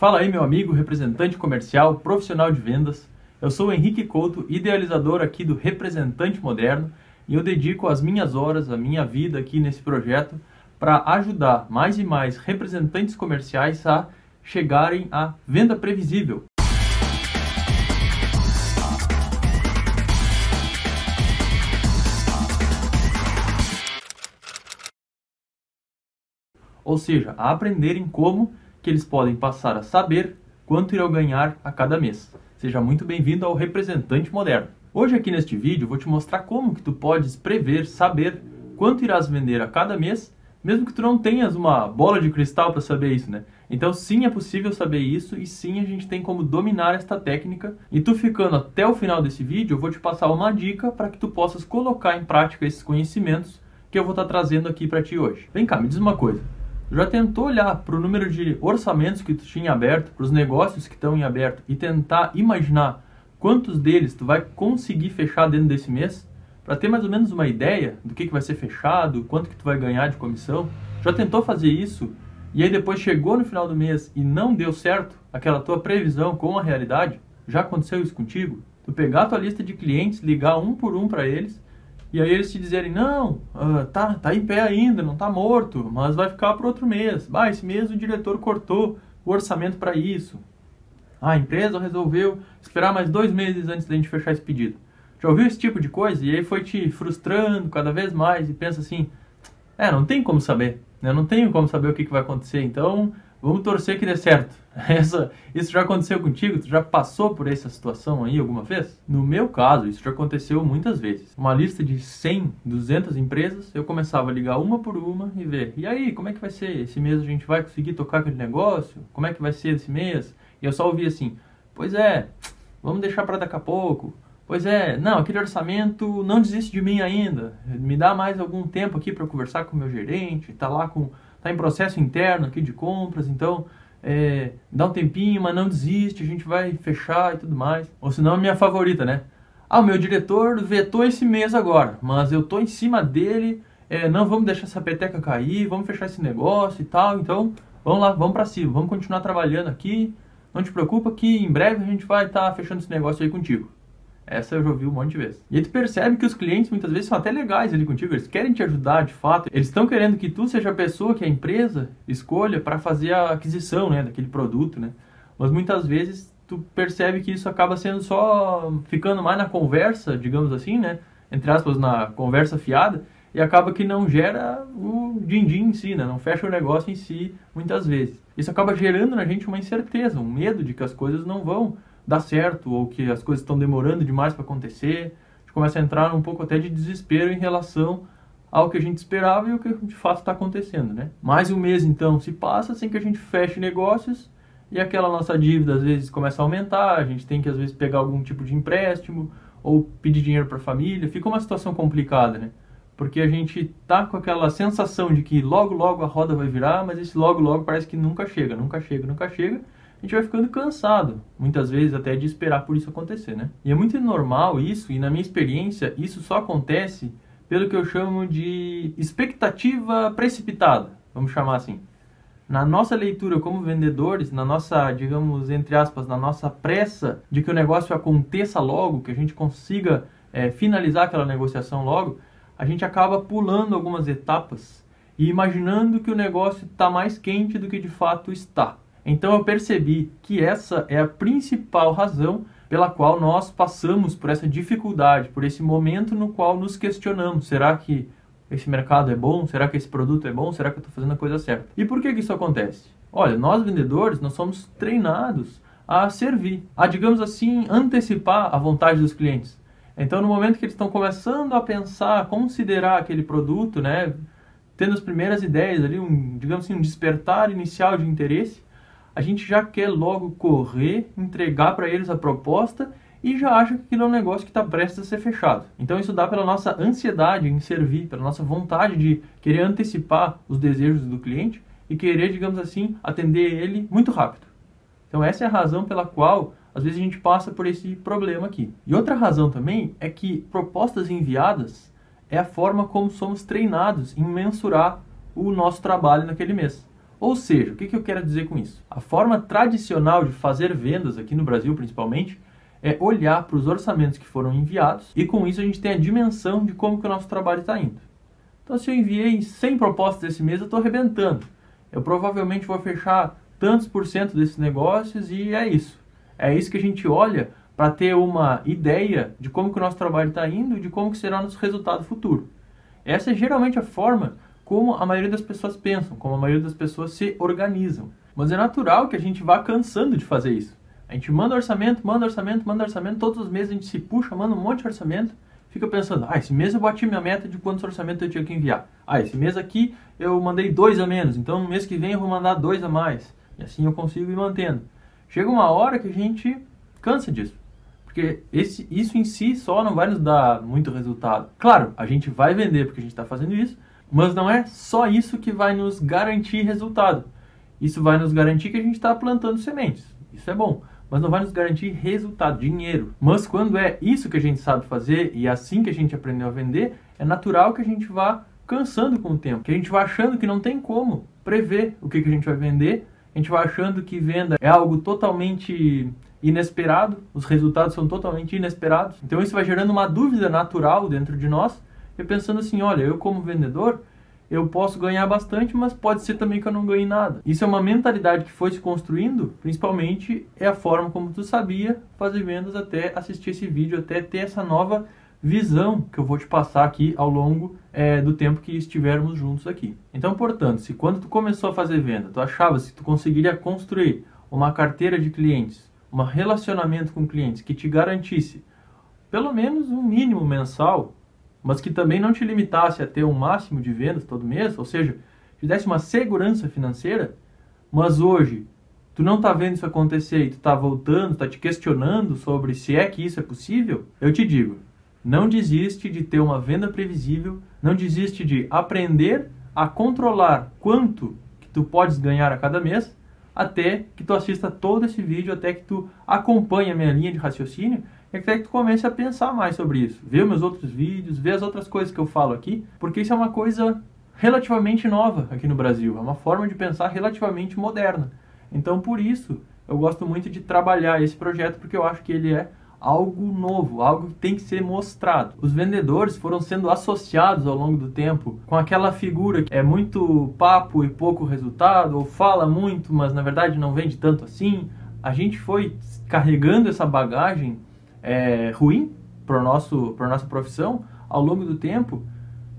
Fala aí, meu amigo, representante comercial, profissional de vendas. Eu sou o Henrique Couto, idealizador aqui do Representante Moderno, e eu dedico as minhas horas, a minha vida aqui nesse projeto para ajudar mais e mais representantes comerciais a chegarem à venda previsível. Ou seja, a aprenderem como que eles podem passar a saber quanto irão ganhar a cada mês. Seja muito bem-vindo ao Representante Moderno. Hoje aqui neste vídeo vou te mostrar como que tu podes prever, saber quanto irás vender a cada mês, mesmo que tu não tenhas uma bola de cristal para saber isso, né? Então sim é possível saber isso e sim a gente tem como dominar esta técnica. E tu ficando até o final desse vídeo, eu vou te passar uma dica para que tu possas colocar em prática esses conhecimentos que eu vou estar trazendo aqui para ti hoje. Vem cá, me diz uma coisa. Já tentou olhar para o número de orçamentos que tu tinha aberto, para os negócios que estão em aberto e tentar imaginar quantos deles tu vai conseguir fechar dentro desse mês? Para ter mais ou menos uma ideia do que, que vai ser fechado, quanto que tu vai ganhar de comissão? Já tentou fazer isso e aí depois chegou no final do mês e não deu certo aquela tua previsão com a realidade? Já aconteceu isso contigo? Tu pegar a tua lista de clientes, ligar um por um para eles e aí eles te dizerem, não, uh, tá, tá em pé ainda, não tá morto, mas vai ficar para outro mês. Ah, esse mês o diretor cortou o orçamento para isso. Ah, a empresa resolveu esperar mais dois meses antes da gente fechar esse pedido. Já ouviu esse tipo de coisa? E aí foi te frustrando cada vez mais e pensa assim, é, não tem como saber, né? não tenho como saber o que, que vai acontecer, então vamos torcer que dê certo. Essa, isso já aconteceu contigo? Tu já passou por essa situação aí alguma vez? No meu caso, isso já aconteceu muitas vezes. Uma lista de 100, 200 empresas, eu começava a ligar uma por uma e ver. E aí, como é que vai ser? Esse mês a gente vai conseguir tocar aquele negócio? Como é que vai ser esse mês? E eu só ouvia assim: "Pois é, vamos deixar para daqui a pouco. Pois é, não, aquele orçamento não desiste de mim ainda. Me dá mais algum tempo aqui para conversar com o meu gerente, tá lá com tá em processo interno aqui de compras, então é, dá um tempinho, mas não desiste, a gente vai fechar e tudo mais. Ou senão a minha favorita, né? Ah, o meu diretor vetou esse mês agora, mas eu tô em cima dele, é, não vamos deixar essa peteca cair, vamos fechar esse negócio e tal, então vamos lá, vamos para cima, vamos continuar trabalhando aqui, não te preocupa que em breve a gente vai estar tá fechando esse negócio aí contigo. Essa eu já ouvi um monte de vezes. E aí tu percebe que os clientes muitas vezes são até legais ali contigo, eles querem te ajudar de fato, eles estão querendo que tu seja a pessoa que a empresa escolha para fazer a aquisição né, daquele produto, né? Mas muitas vezes tu percebe que isso acaba sendo só ficando mais na conversa, digamos assim, né? Entre aspas, na conversa fiada, e acaba que não gera o din-din em si, né? Não fecha o negócio em si muitas vezes. Isso acaba gerando na gente uma incerteza, um medo de que as coisas não vão dar certo ou que as coisas estão demorando demais para acontecer. A gente começa a entrar um pouco até de desespero em relação ao que a gente esperava e o que de fato está acontecendo, né? Mais um mês então se passa sem que a gente feche negócios e aquela nossa dívida às vezes começa a aumentar, a gente tem que às vezes pegar algum tipo de empréstimo ou pedir dinheiro para a família, fica uma situação complicada, né? Porque a gente tá com aquela sensação de que logo logo a roda vai virar, mas esse logo logo parece que nunca chega, nunca chega, nunca chega a gente vai ficando cansado, muitas vezes até de esperar por isso acontecer, né? E é muito normal isso, e na minha experiência, isso só acontece pelo que eu chamo de expectativa precipitada, vamos chamar assim. Na nossa leitura como vendedores, na nossa, digamos, entre aspas, na nossa pressa de que o negócio aconteça logo, que a gente consiga é, finalizar aquela negociação logo, a gente acaba pulando algumas etapas e imaginando que o negócio está mais quente do que de fato está. Então eu percebi que essa é a principal razão pela qual nós passamos por essa dificuldade, por esse momento no qual nos questionamos: será que esse mercado é bom? Será que esse produto é bom? Será que eu estou fazendo a coisa certa? E por que, que isso acontece? Olha, nós vendedores, nós somos treinados a servir, a, digamos assim, antecipar a vontade dos clientes. Então, no momento que eles estão começando a pensar, a considerar aquele produto, né, tendo as primeiras ideias ali, um, digamos assim, um despertar inicial de interesse, a gente já quer logo correr, entregar para eles a proposta e já acha que aquilo é um negócio que está prestes a ser fechado. Então isso dá pela nossa ansiedade em servir, pela nossa vontade de querer antecipar os desejos do cliente e querer, digamos assim, atender ele muito rápido. Então essa é a razão pela qual às vezes a gente passa por esse problema aqui. E outra razão também é que propostas enviadas é a forma como somos treinados em mensurar o nosso trabalho naquele mês. Ou seja, o que, que eu quero dizer com isso? A forma tradicional de fazer vendas aqui no Brasil, principalmente, é olhar para os orçamentos que foram enviados e com isso a gente tem a dimensão de como que o nosso trabalho está indo. Então, se eu enviei 100 propostas esse mês, eu estou arrebentando. Eu provavelmente vou fechar tantos por cento desses negócios e é isso. É isso que a gente olha para ter uma ideia de como que o nosso trabalho está indo e de como que será o nosso resultado futuro. Essa é geralmente a forma como a maioria das pessoas pensam, como a maioria das pessoas se organizam. Mas é natural que a gente vá cansando de fazer isso. A gente manda orçamento, manda orçamento, manda orçamento, todos os meses a gente se puxa, manda um monte de orçamento, fica pensando, ah, esse mês eu bati minha meta de quantos orçamentos eu tinha que enviar. Ah, esse mês aqui eu mandei dois a menos, então no mês que vem eu vou mandar dois a mais. E assim eu consigo ir mantendo. Chega uma hora que a gente cansa disso. Porque esse, isso em si só não vai nos dar muito resultado. Claro, a gente vai vender porque a gente está fazendo isso, mas não é só isso que vai nos garantir resultado. Isso vai nos garantir que a gente está plantando sementes. Isso é bom mas não vai nos garantir resultado, dinheiro. Mas quando é isso que a gente sabe fazer e é assim que a gente aprendeu a vender, é natural que a gente vá cansando com o tempo, que a gente vá achando que não tem como prever o que, que a gente vai vender, a gente vai achando que venda é algo totalmente inesperado, os resultados são totalmente inesperados. Então isso vai gerando uma dúvida natural dentro de nós, e pensando assim, olha, eu como vendedor, eu posso ganhar bastante, mas pode ser também que eu não ganhe nada. Isso é uma mentalidade que foi se construindo, principalmente é a forma como tu sabia fazer vendas até assistir esse vídeo, até ter essa nova visão que eu vou te passar aqui ao longo é, do tempo que estivermos juntos aqui. Então, portanto, se quando tu começou a fazer venda, tu achava que tu conseguiria construir uma carteira de clientes, um relacionamento com clientes que te garantisse pelo menos um mínimo mensal mas que também não te limitasse a ter um máximo de vendas todo mês, ou seja, te desse uma segurança financeira, mas hoje tu não está vendo isso acontecer e tu está voltando, está te questionando sobre se é que isso é possível, eu te digo, não desiste de ter uma venda previsível, não desiste de aprender a controlar quanto que tu podes ganhar a cada mês, até que tu assista todo esse vídeo, até que tu acompanhe a minha linha de raciocínio é que tu comece a pensar mais sobre isso. Ver meus outros vídeos, ver as outras coisas que eu falo aqui, porque isso é uma coisa relativamente nova aqui no Brasil. É uma forma de pensar relativamente moderna. Então, por isso, eu gosto muito de trabalhar esse projeto, porque eu acho que ele é algo novo, algo que tem que ser mostrado. Os vendedores foram sendo associados ao longo do tempo com aquela figura que é muito papo e pouco resultado, ou fala muito, mas na verdade não vende tanto assim. A gente foi carregando essa bagagem é, ruim para nosso para nossa profissão ao longo do tempo,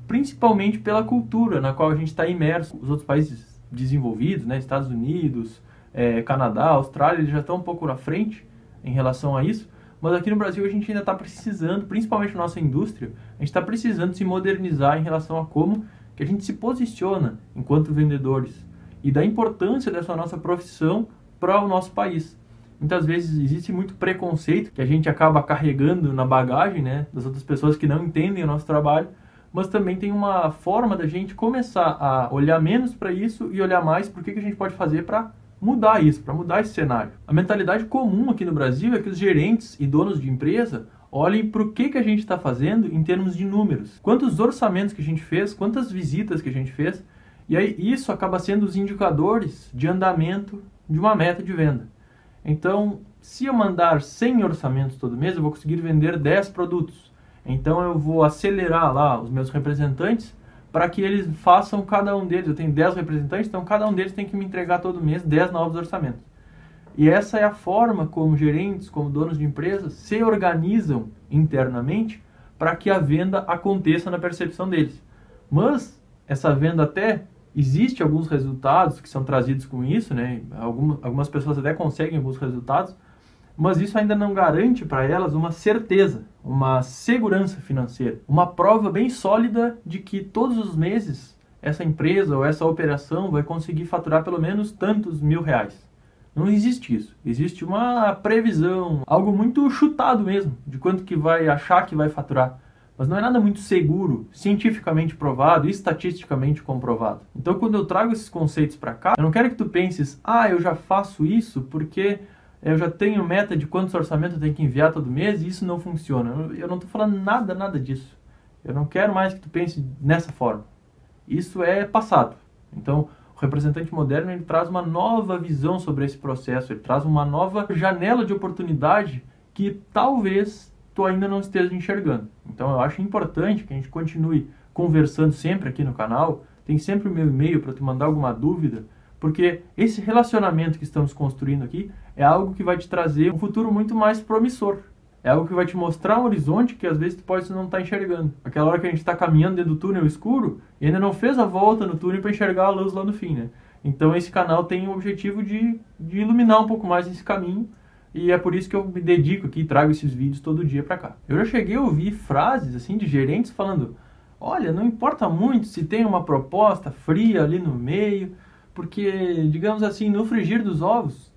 principalmente pela cultura na qual a gente está imerso. Os outros países desenvolvidos, né, Estados Unidos, é, Canadá, Austrália, eles já estão um pouco na frente em relação a isso. Mas aqui no Brasil a gente ainda está precisando, principalmente nossa indústria, a gente está precisando se modernizar em relação a como que a gente se posiciona enquanto vendedores e da importância dessa nossa profissão para o nosso país muitas vezes existe muito preconceito que a gente acaba carregando na bagagem, né, das outras pessoas que não entendem o nosso trabalho, mas também tem uma forma da gente começar a olhar menos para isso e olhar mais para o que, que a gente pode fazer para mudar isso, para mudar esse cenário. A mentalidade comum aqui no Brasil é que os gerentes e donos de empresa olhem para o que, que a gente está fazendo em termos de números. Quantos orçamentos que a gente fez, quantas visitas que a gente fez, e aí isso acaba sendo os indicadores de andamento de uma meta de venda. Então, se eu mandar 100 orçamentos todo mês, eu vou conseguir vender 10 produtos. Então, eu vou acelerar lá os meus representantes para que eles façam cada um deles. Eu tenho 10 representantes, então cada um deles tem que me entregar todo mês 10 novos orçamentos. E essa é a forma como gerentes, como donos de empresas, se organizam internamente para que a venda aconteça na percepção deles. Mas essa venda até Existem alguns resultados que são trazidos com isso, né? Algumas, pessoas até conseguem alguns resultados, mas isso ainda não garante para elas uma certeza, uma segurança financeira, uma prova bem sólida de que todos os meses essa empresa ou essa operação vai conseguir faturar pelo menos tantos mil reais. Não existe isso. Existe uma previsão, algo muito chutado mesmo, de quanto que vai achar que vai faturar mas não é nada muito seguro, cientificamente provado, estatisticamente comprovado. Então, quando eu trago esses conceitos para cá, eu não quero que tu penses, ah, eu já faço isso porque eu já tenho meta de quantos orçamentos eu tenho que enviar todo mês e isso não funciona. Eu não estou falando nada, nada disso. Eu não quero mais que tu pense nessa forma. Isso é passado. Então, o representante moderno ele traz uma nova visão sobre esse processo, ele traz uma nova janela de oportunidade que talvez tu ainda não esteja enxergando. Então eu acho importante que a gente continue conversando sempre aqui no canal. Tem sempre o meu e-mail para tu mandar alguma dúvida, porque esse relacionamento que estamos construindo aqui é algo que vai te trazer um futuro muito mais promissor. É algo que vai te mostrar um horizonte que às vezes tu pode não estar tá enxergando. Aquela hora que a gente está caminhando dentro do túnel escuro e ainda não fez a volta no túnel para enxergar a luz lá no fim, né? Então esse canal tem o objetivo de, de iluminar um pouco mais esse caminho e é por isso que eu me dedico aqui e trago esses vídeos todo dia para cá. Eu já cheguei a ouvir frases assim de gerentes falando: "Olha, não importa muito se tem uma proposta fria ali no meio, porque digamos assim, no frigir dos ovos,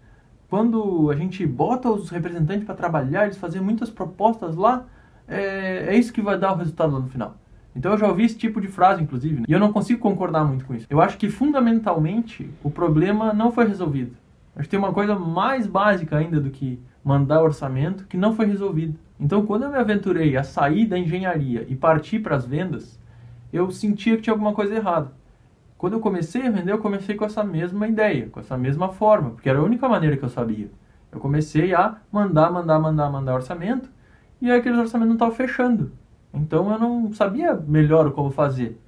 quando a gente bota os representantes para trabalhar, eles fazem muitas propostas lá, é, é, isso que vai dar o resultado lá no final. Então eu já ouvi esse tipo de frase, inclusive, né? e eu não consigo concordar muito com isso. Eu acho que fundamentalmente o problema não foi resolvido. Que tem uma coisa mais básica ainda do que mandar orçamento que não foi resolvido. Então quando eu me aventurei a sair da engenharia e partir para as vendas, eu sentia que tinha alguma coisa errada. Quando eu comecei a vender, eu comecei com essa mesma ideia, com essa mesma forma, porque era a única maneira que eu sabia. Eu comecei a mandar, mandar, mandar, mandar orçamento, e aqueles orçamentos não estavam fechando. Então eu não sabia melhor como fazer.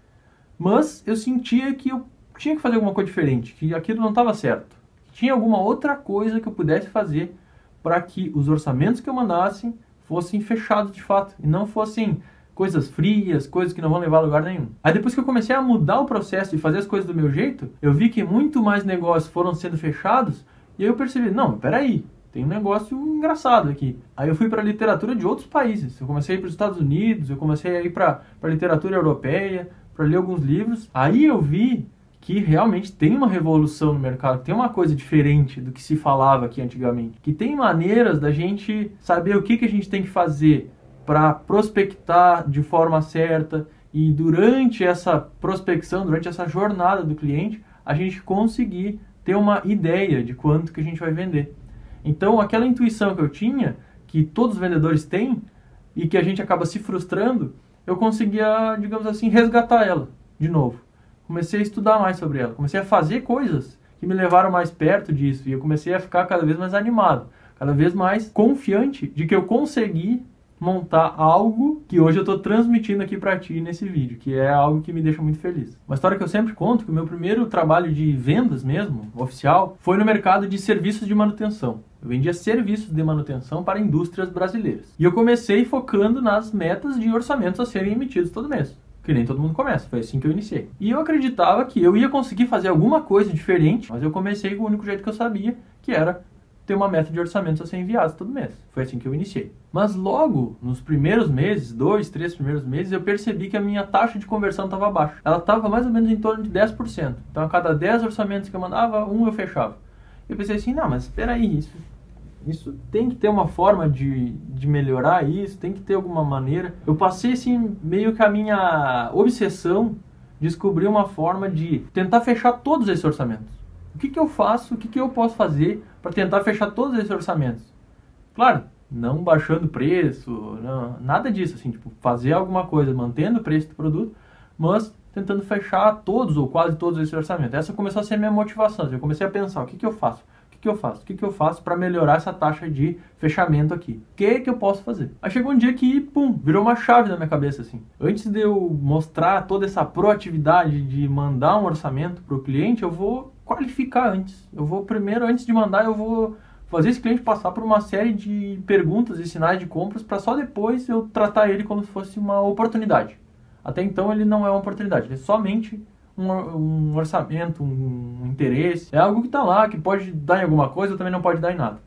Mas eu sentia que eu tinha que fazer alguma coisa diferente, que aquilo não estava certo. Tinha alguma outra coisa que eu pudesse fazer para que os orçamentos que eu mandasse fossem fechados de fato e não fossem coisas frias, coisas que não vão levar a lugar nenhum. Aí depois que eu comecei a mudar o processo e fazer as coisas do meu jeito, eu vi que muito mais negócios foram sendo fechados e aí eu percebi, não, peraí, tem um negócio engraçado aqui. Aí eu fui para a literatura de outros países. Eu comecei a ir para os Estados Unidos, eu comecei a ir para a literatura europeia, para ler alguns livros. Aí eu vi que realmente tem uma revolução no mercado, tem uma coisa diferente do que se falava aqui antigamente. Que tem maneiras da gente saber o que, que a gente tem que fazer para prospectar de forma certa e durante essa prospecção, durante essa jornada do cliente, a gente conseguir ter uma ideia de quanto que a gente vai vender. Então, aquela intuição que eu tinha, que todos os vendedores têm e que a gente acaba se frustrando, eu conseguia, digamos assim, resgatar ela de novo. Comecei a estudar mais sobre ela, comecei a fazer coisas que me levaram mais perto disso e eu comecei a ficar cada vez mais animado, cada vez mais confiante de que eu consegui montar algo que hoje eu estou transmitindo aqui para ti nesse vídeo, que é algo que me deixa muito feliz. Uma história que eu sempre conto, que o meu primeiro trabalho de vendas mesmo, oficial, foi no mercado de serviços de manutenção. Eu vendia serviços de manutenção para indústrias brasileiras. E eu comecei focando nas metas de orçamentos a serem emitidos todo mês. Que nem todo mundo começa, foi assim que eu iniciei. E eu acreditava que eu ia conseguir fazer alguma coisa diferente, mas eu comecei com o único jeito que eu sabia, que era ter uma meta de orçamentos a ser enviados todo mês. Foi assim que eu iniciei. Mas logo, nos primeiros meses, dois, três primeiros meses, eu percebi que a minha taxa de conversão estava baixa. Ela estava mais ou menos em torno de 10%. Então, a cada 10 orçamentos que eu mandava, um eu fechava. Eu pensei assim, não, mas espera aí, isso, isso tem que ter uma forma de, de melhorar isso, tem que ter alguma maneira. Eu passei, assim, meio que a minha obsessão descobrir uma forma de tentar fechar todos esses orçamentos. O que, que eu faço, o que, que eu posso fazer para tentar fechar todos esses orçamentos? Claro, não baixando preço, não, nada disso, assim, tipo, fazer alguma coisa mantendo o preço do produto, mas tentando fechar todos ou quase todos esses orçamentos. Essa começou a ser minha motivação. Eu comecei a pensar, o que, que eu faço? Que, que eu faço? O que, que eu faço para melhorar essa taxa de fechamento aqui? O que, que eu posso fazer? Aí chegou um dia que, pum, virou uma chave na minha cabeça, assim. Antes de eu mostrar toda essa proatividade de mandar um orçamento para o cliente, eu vou qualificar antes. Eu vou primeiro, antes de mandar, eu vou fazer esse cliente passar por uma série de perguntas e sinais de compras para só depois eu tratar ele como se fosse uma oportunidade. Até então ele não é uma oportunidade, ele é somente um, um orçamento, um, um interesse. É algo que está lá, que pode dar em alguma coisa ou também não pode dar em nada.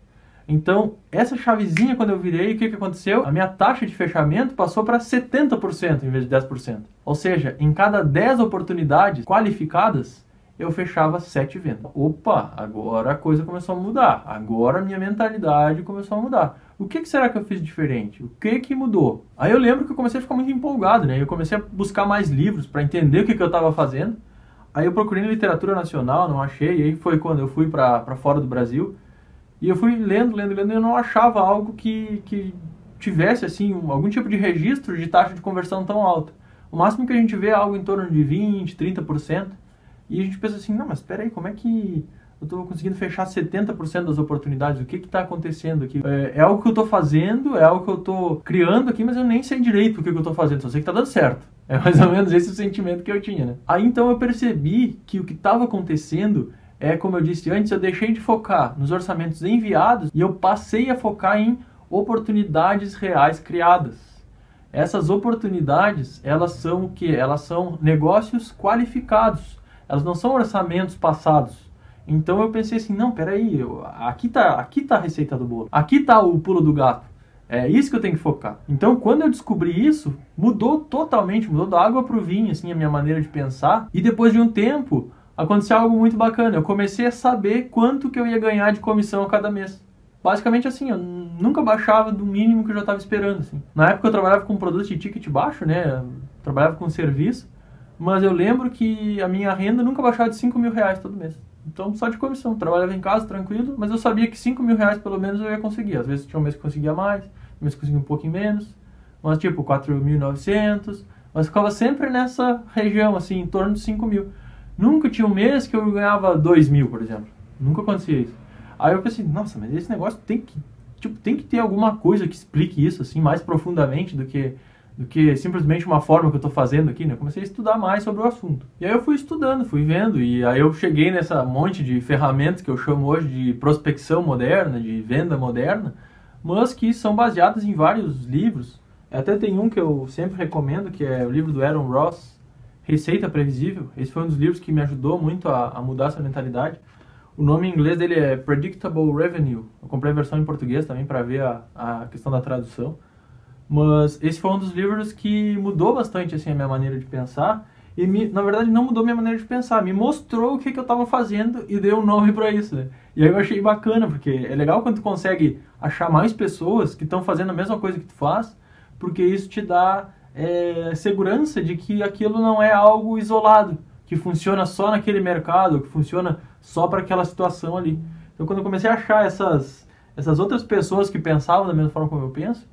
Então, essa chavezinha, quando eu virei, o que, que aconteceu? A minha taxa de fechamento passou para 70% em vez de 10%. Ou seja, em cada 10 oportunidades qualificadas, eu fechava sete vendas. Opa, agora a coisa começou a mudar. Agora a minha mentalidade começou a mudar. O que, que será que eu fiz diferente? O que que mudou? Aí eu lembro que eu comecei a ficar muito empolgado, né? Eu comecei a buscar mais livros para entender o que, que eu estava fazendo. Aí eu procurei na literatura nacional, não achei. E aí foi quando eu fui para fora do Brasil. E eu fui lendo, lendo, lendo, e eu não achava algo que, que tivesse, assim, algum tipo de registro de taxa de conversão tão alta. O máximo que a gente vê é algo em torno de 20, 30%. E a gente pensa assim, não, mas espera aí, como é que eu estou conseguindo fechar 70% das oportunidades? O que está acontecendo aqui? É, é, algo que eu estou fazendo, é algo que eu estou criando aqui, mas eu nem sei direito o que, que eu estou fazendo, só sei que está dando certo. É mais ou menos esse o sentimento que eu tinha, né? Aí então eu percebi que o que estava acontecendo é, como eu disse antes, eu deixei de focar nos orçamentos enviados e eu passei a focar em oportunidades reais criadas. Essas oportunidades, elas são o que? Elas são negócios qualificados. Elas não são orçamentos passados. Então eu pensei assim, não, peraí, aqui tá, aqui tá a receita do bolo. Aqui tá o pulo do gato. É isso que eu tenho que focar. Então, quando eu descobri isso, mudou totalmente, mudou da água pro vinho, assim, a minha maneira de pensar. E depois de um tempo, aconteceu algo muito bacana. Eu comecei a saber quanto que eu ia ganhar de comissão a cada mês basicamente assim, eu nunca baixava do mínimo que eu já estava esperando. Assim. Na época eu trabalhava com produtos de ticket baixo, né? Eu trabalhava com serviço, mas eu lembro que a minha renda nunca baixava de 5 mil reais todo mês. Então, só de comissão. Trabalhava em casa, tranquilo, mas eu sabia que 5 mil reais pelo menos eu ia conseguir. Às vezes tinha um mês que conseguia mais, um mês que conseguia um pouquinho menos, mas tipo 4.900, mas ficava sempre nessa região, assim, em torno de 5 mil. Nunca tinha um mês que eu ganhava 2 mil, por exemplo. Nunca acontecia isso. Aí eu pensei, nossa, mas esse negócio tem que, tipo, tem que ter alguma coisa que explique isso, assim, mais profundamente do que, do que simplesmente uma forma que eu estou fazendo aqui, né? Eu comecei a estudar mais sobre o assunto. E aí eu fui estudando, fui vendo, e aí eu cheguei nessa monte de ferramentas que eu chamo hoje de prospecção moderna, de venda moderna, mas que são baseadas em vários livros. Até tem um que eu sempre recomendo, que é o livro do Aaron Ross, Receita Previsível. Esse foi um dos livros que me ajudou muito a, a mudar essa mentalidade. O nome em inglês dele é Predictable Revenue. Eu comprei a versão em português também para ver a, a questão da tradução. Mas esse foi um dos livros que mudou bastante assim a minha maneira de pensar e me, na verdade não mudou minha maneira de pensar, me mostrou o que, que eu estava fazendo e deu um nome para isso. Né? E aí eu achei bacana porque é legal quando tu consegue achar mais pessoas que estão fazendo a mesma coisa que tu faz, porque isso te dá é, segurança de que aquilo não é algo isolado, que funciona só naquele mercado, que funciona só para aquela situação ali. Então, quando eu comecei a achar essas, essas outras pessoas que pensavam da mesma forma como eu penso,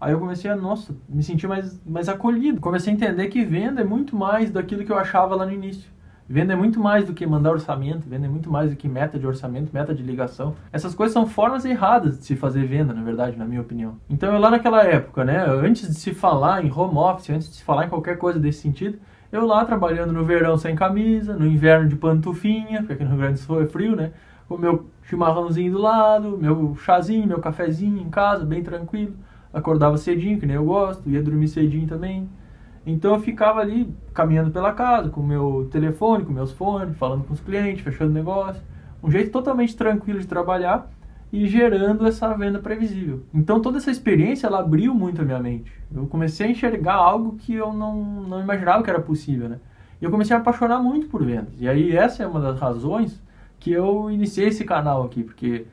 aí eu comecei a, nossa, me sentir mais, mais acolhido. Comecei a entender que venda é muito mais daquilo que eu achava lá no início. Venda é muito mais do que mandar orçamento, venda é muito mais do que meta de orçamento, meta de ligação. Essas coisas são formas erradas de se fazer venda, na verdade, na minha opinião. Então eu lá naquela época, né, antes de se falar em home office, antes de se falar em qualquer coisa desse sentido, eu lá trabalhando no verão sem camisa, no inverno de pantufinha, porque aqui no Rio Grande do Sul é frio, né? O meu chimarrãozinho do lado, meu chazinho, meu cafezinho em casa, bem tranquilo. Acordava cedinho, que nem eu gosto, ia dormir cedinho também. Então eu ficava ali caminhando pela casa, com meu telefone, com meus fones, falando com os clientes, fechando negócio. Um jeito totalmente tranquilo de trabalhar e gerando essa venda previsível. Então toda essa experiência ela abriu muito a minha mente. Eu comecei a enxergar algo que eu não, não imaginava que era possível, né? E eu comecei a apaixonar muito por vendas. E aí essa é uma das razões que eu iniciei esse canal aqui, porque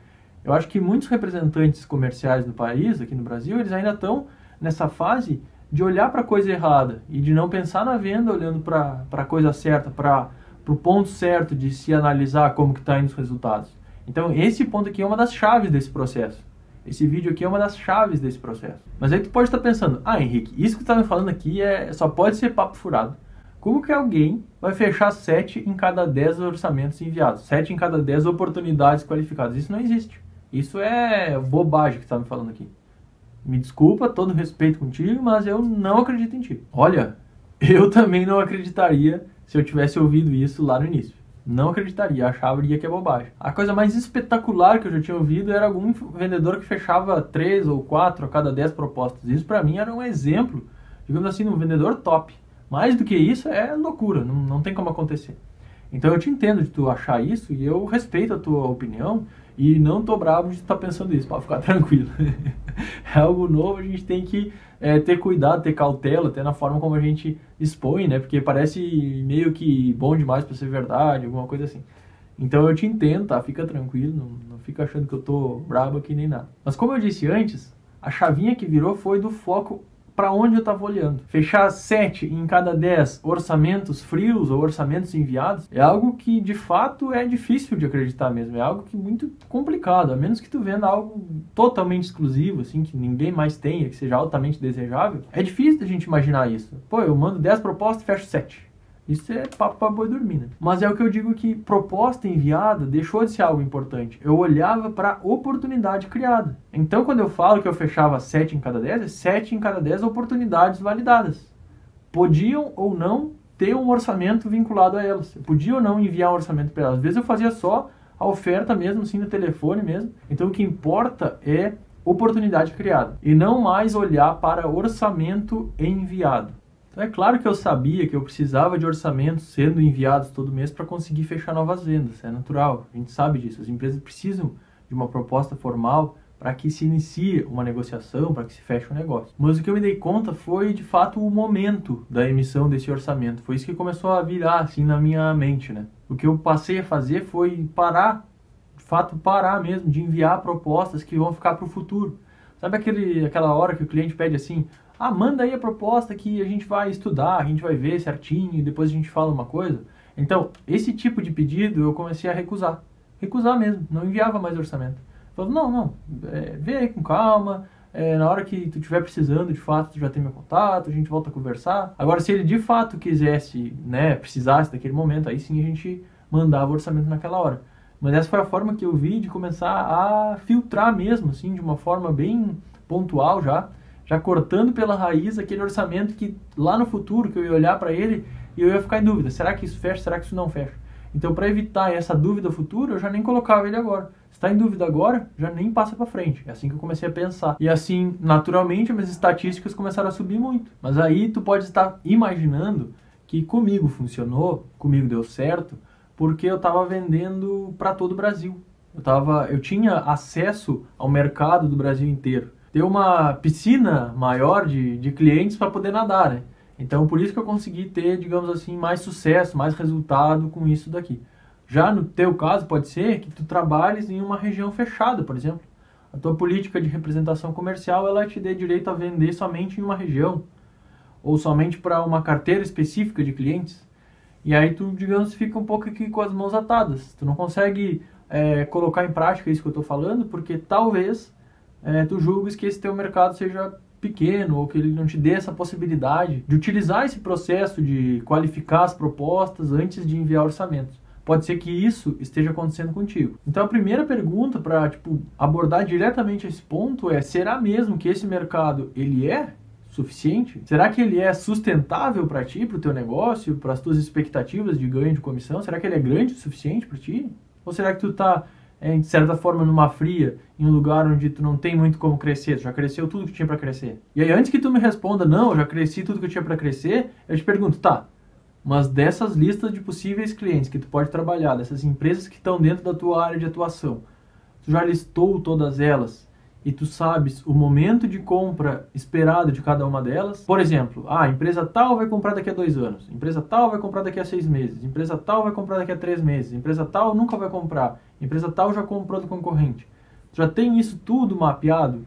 eu acho que muitos representantes comerciais do país, aqui no Brasil, eles ainda estão nessa fase de olhar para a coisa errada e de não pensar na venda olhando para a coisa certa, para o ponto certo de se analisar como que está indo os resultados. Então, esse ponto aqui é uma das chaves desse processo. Esse vídeo aqui é uma das chaves desse processo. Mas aí tu pode estar pensando, ah, Henrique, isso que tu está me falando aqui é, só pode ser papo furado. Como que alguém vai fechar 7 em cada 10 orçamentos enviados? 7 em cada 10 oportunidades qualificadas? Isso não existe. Isso é bobagem que tu está me falando aqui. Me desculpa, todo respeito contigo, mas eu não acredito em ti. Olha, eu também não acreditaria se eu tivesse ouvido isso lá no início. Não acreditaria, achava que é bobagem. A coisa mais espetacular que eu já tinha ouvido era algum vendedor que fechava três ou quatro a cada dez propostas. Isso para mim era um exemplo, digamos assim, um vendedor top. Mais do que isso é loucura, não, não tem como acontecer. Então eu te entendo de tu achar isso e eu respeito a tua opinião e não tô bravo de estar tá pensando isso, para ficar tranquilo. é algo novo, a gente tem que é, ter cuidado, ter cautela, até na forma como a gente expõe, né? Porque parece meio que bom demais para ser verdade, alguma coisa assim. Então eu te entendo, tá? Fica tranquilo, não, não fica achando que eu tô brabo aqui nem nada. Mas como eu disse antes, a chavinha que virou foi do foco para onde eu estava olhando. Fechar 7 em cada 10 orçamentos frios ou orçamentos enviados é algo que de fato é difícil de acreditar mesmo, é algo que é muito complicado, a menos que tu venda algo totalmente exclusivo, assim, que ninguém mais tenha, que seja altamente desejável. É difícil a gente imaginar isso. Pô, eu mando 10 propostas e fecho 7. Isso é papo para boi dormir, né? Mas é o que eu digo que proposta enviada deixou de ser algo importante. Eu olhava para oportunidade criada. Então, quando eu falo que eu fechava 7 em cada 10, é 7 em cada 10 oportunidades validadas. Podiam ou não ter um orçamento vinculado a elas. Eu podia ou não enviar um orçamento para elas. Às vezes eu fazia só a oferta mesmo, assim, no telefone mesmo. Então, o que importa é oportunidade criada e não mais olhar para orçamento enviado. Então é claro que eu sabia que eu precisava de orçamentos sendo enviados todo mês para conseguir fechar novas vendas, é natural, a gente sabe disso. As empresas precisam de uma proposta formal para que se inicie uma negociação, para que se feche um negócio. Mas o que eu me dei conta foi, de fato, o momento da emissão desse orçamento. Foi isso que começou a virar assim na minha mente, né? O que eu passei a fazer foi parar, de fato, parar mesmo de enviar propostas que vão ficar para o futuro. Sabe aquele, aquela hora que o cliente pede assim, ah, manda aí a proposta que a gente vai estudar, a gente vai ver certinho e depois a gente fala uma coisa. Então, esse tipo de pedido eu comecei a recusar. Recusar mesmo, não enviava mais orçamento. Falava, não, não, é, vê aí com calma, é, na hora que tu estiver precisando, de fato, tu já tem meu contato, a gente volta a conversar. Agora, se ele de fato quisesse, né, precisasse daquele momento, aí sim a gente mandava o orçamento naquela hora. Mas essa foi a forma que eu vi de começar a filtrar mesmo, assim, de uma forma bem pontual já, já cortando pela raiz aquele orçamento que lá no futuro que eu ia olhar para ele e eu ia ficar em dúvida, será que isso fecha, será que isso não fecha? Então, para evitar essa dúvida futura, eu já nem colocava ele agora. Está em dúvida agora, já nem passa para frente. É assim que eu comecei a pensar. E assim, naturalmente, as minhas estatísticas começaram a subir muito. Mas aí tu pode estar imaginando que comigo funcionou, comigo deu certo, porque eu estava vendendo para todo o Brasil. Eu, tava, eu tinha acesso ao mercado do Brasil inteiro ter uma piscina maior de, de clientes para poder nadar, né? Então, por isso que eu consegui ter, digamos assim, mais sucesso, mais resultado com isso daqui. Já no teu caso, pode ser que tu trabalhes em uma região fechada, por exemplo. A tua política de representação comercial, ela te dê direito a vender somente em uma região, ou somente para uma carteira específica de clientes. E aí tu, digamos, fica um pouco aqui com as mãos atadas. Tu não consegue é, colocar em prática isso que eu estou falando, porque talvez é, tu julgues que esse teu mercado seja pequeno ou que ele não te dê essa possibilidade de utilizar esse processo de qualificar as propostas antes de enviar orçamentos. Pode ser que isso esteja acontecendo contigo. Então a primeira pergunta para tipo, abordar diretamente esse ponto é: será mesmo que esse mercado ele é suficiente? Será que ele é sustentável para ti, para o teu negócio, para as tuas expectativas de ganho de comissão? Será que ele é grande o suficiente para ti? Ou será que tu está é, de certa forma, numa fria, em um lugar onde tu não tem muito como crescer, tu já cresceu tudo que tinha para crescer. E aí, antes que tu me responda, não, eu já cresci tudo que eu tinha para crescer, eu te pergunto, tá, mas dessas listas de possíveis clientes que tu pode trabalhar, dessas empresas que estão dentro da tua área de atuação, tu já listou todas elas e tu sabes o momento de compra esperado de cada uma delas. Por exemplo, ah, a empresa tal vai comprar daqui a dois anos, empresa tal vai comprar daqui a seis meses, empresa tal vai comprar daqui a três meses, empresa tal nunca vai comprar, empresa tal já comprou do concorrente. Tu já tem isso tudo mapeado?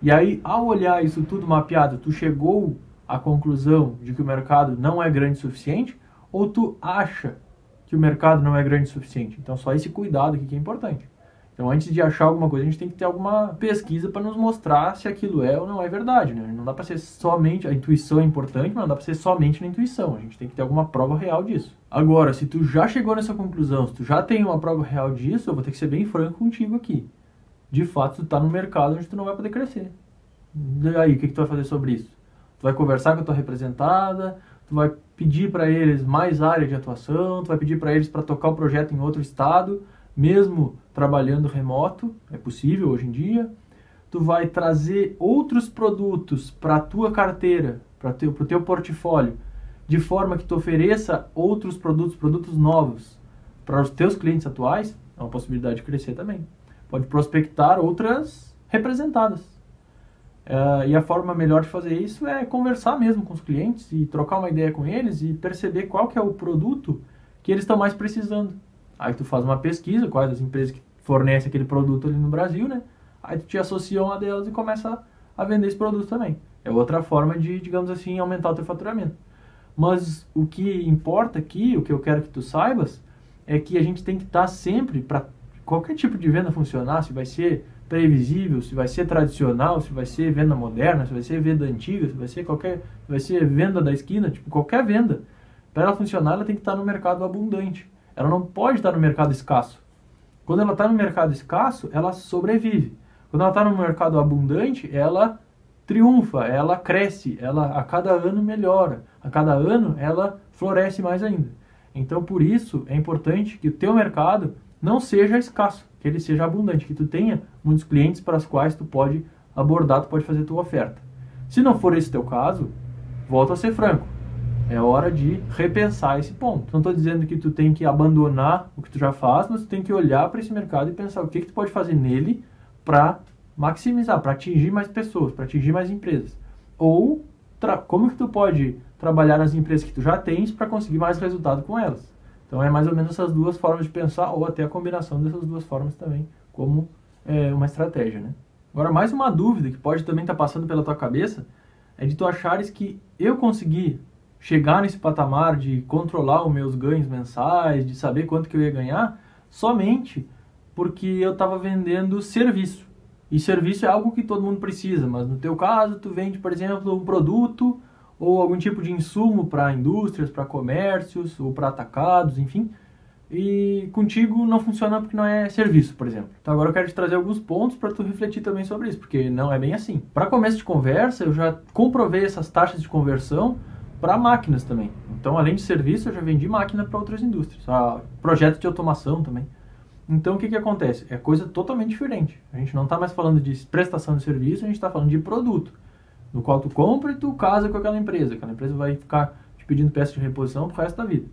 E aí, ao olhar isso tudo mapeado, tu chegou à conclusão de que o mercado não é grande o suficiente? Ou tu acha que o mercado não é grande o suficiente? Então, só esse cuidado aqui que é importante. Então, antes de achar alguma coisa, a gente tem que ter alguma pesquisa para nos mostrar se aquilo é ou não é verdade. Né? Não dá para ser somente. A intuição é importante, mas não dá para ser somente na intuição. A gente tem que ter alguma prova real disso. Agora, se tu já chegou nessa conclusão, se tu já tem uma prova real disso, eu vou ter que ser bem franco contigo aqui. De fato, tu está no mercado onde tu não vai poder crescer. E aí, o que, que tu vai fazer sobre isso? Tu vai conversar com a tua representada, tu vai pedir para eles mais área de atuação, tu vai pedir para eles para tocar o projeto em outro estado mesmo trabalhando remoto, é possível hoje em dia. Tu vai trazer outros produtos para a tua carteira, para o teu, teu portfólio, de forma que tu ofereça outros produtos, produtos novos para os teus clientes atuais, é uma possibilidade de crescer também. Pode prospectar outras representadas. Uh, e a forma melhor de fazer isso é conversar mesmo com os clientes e trocar uma ideia com eles e perceber qual que é o produto que eles estão mais precisando. Aí tu faz uma pesquisa, quais as empresas que fornecem aquele produto ali no Brasil, né? Aí tu te associa a uma delas e começa a vender esse produto também. É outra forma de, digamos assim, aumentar o teu faturamento. Mas o que importa aqui, o que eu quero que tu saibas, é que a gente tem que estar sempre para qualquer tipo de venda funcionar, se vai ser previsível, se vai ser tradicional, se vai ser venda moderna, se vai ser venda antiga, se vai ser qualquer, vai ser venda da esquina, tipo qualquer venda Para ela funcionar, ela tem que estar no mercado abundante. Ela não pode estar no mercado escasso. Quando ela está no mercado escasso, ela sobrevive. Quando ela está no mercado abundante, ela triunfa, ela cresce, ela a cada ano melhora, a cada ano ela floresce mais ainda. Então, por isso, é importante que o teu mercado não seja escasso, que ele seja abundante, que tu tenha muitos clientes para os quais tu pode abordar, tu pode fazer tua oferta. Se não for esse teu caso, volta a ser franco. É hora de repensar esse ponto. Não estou dizendo que tu tem que abandonar o que tu já faz, mas tu tem que olhar para esse mercado e pensar o que, que tu pode fazer nele para maximizar, para atingir mais pessoas, para atingir mais empresas. Ou como que tu pode trabalhar nas empresas que tu já tens para conseguir mais resultado com elas. Então é mais ou menos essas duas formas de pensar, ou até a combinação dessas duas formas também, como é, uma estratégia. Né? Agora, mais uma dúvida que pode também estar tá passando pela tua cabeça é de tu achares que eu consegui chegar nesse patamar de controlar os meus ganhos mensais, de saber quanto que eu ia ganhar, somente porque eu estava vendendo serviço. E serviço é algo que todo mundo precisa, mas no teu caso, tu vende, por exemplo, um produto ou algum tipo de insumo para indústrias, para comércios ou para atacados, enfim. E contigo não funciona porque não é serviço, por exemplo. Então agora eu quero te trazer alguns pontos para tu refletir também sobre isso, porque não é bem assim. Para começo de conversa, eu já comprovei essas taxas de conversão para máquinas também. Então, além de serviço, eu já vendi máquina para outras indústrias. Ah, projetos de automação também. Então, o que, que acontece? É coisa totalmente diferente. A gente não está mais falando de prestação de serviço, a gente está falando de produto no qual tu compra e tu casa com aquela empresa. Aquela empresa vai ficar te pedindo peça de reposição pro resto da vida.